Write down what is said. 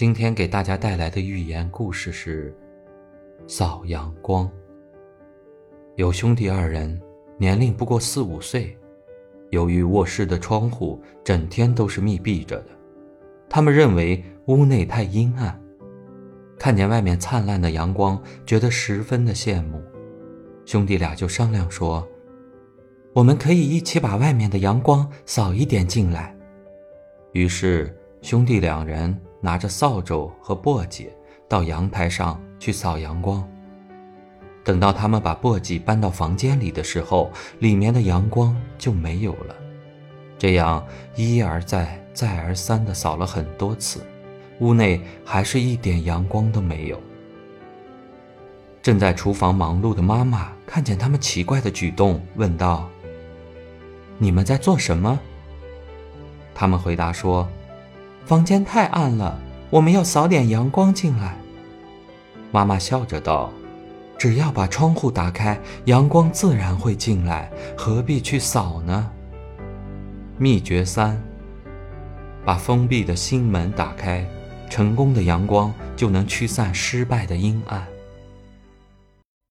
今天给大家带来的寓言故事是《扫阳光》。有兄弟二人，年龄不过四五岁，由于卧室的窗户整天都是密闭着的，他们认为屋内太阴暗，看见外面灿烂的阳光，觉得十分的羡慕。兄弟俩就商量说：“我们可以一起把外面的阳光扫一点进来。”于是兄弟两人。拿着扫帚和簸箕到阳台上去扫阳光。等到他们把簸箕搬到房间里的时候，里面的阳光就没有了。这样一而再、再而三地扫了很多次，屋内还是一点阳光都没有。正在厨房忙碌的妈妈看见他们奇怪的举动，问道：“你们在做什么？”他们回答说。房间太暗了，我们要扫点阳光进来。妈妈笑着道：“只要把窗户打开，阳光自然会进来，何必去扫呢？”秘诀三：把封闭的心门打开，成功的阳光就能驱散失败的阴暗。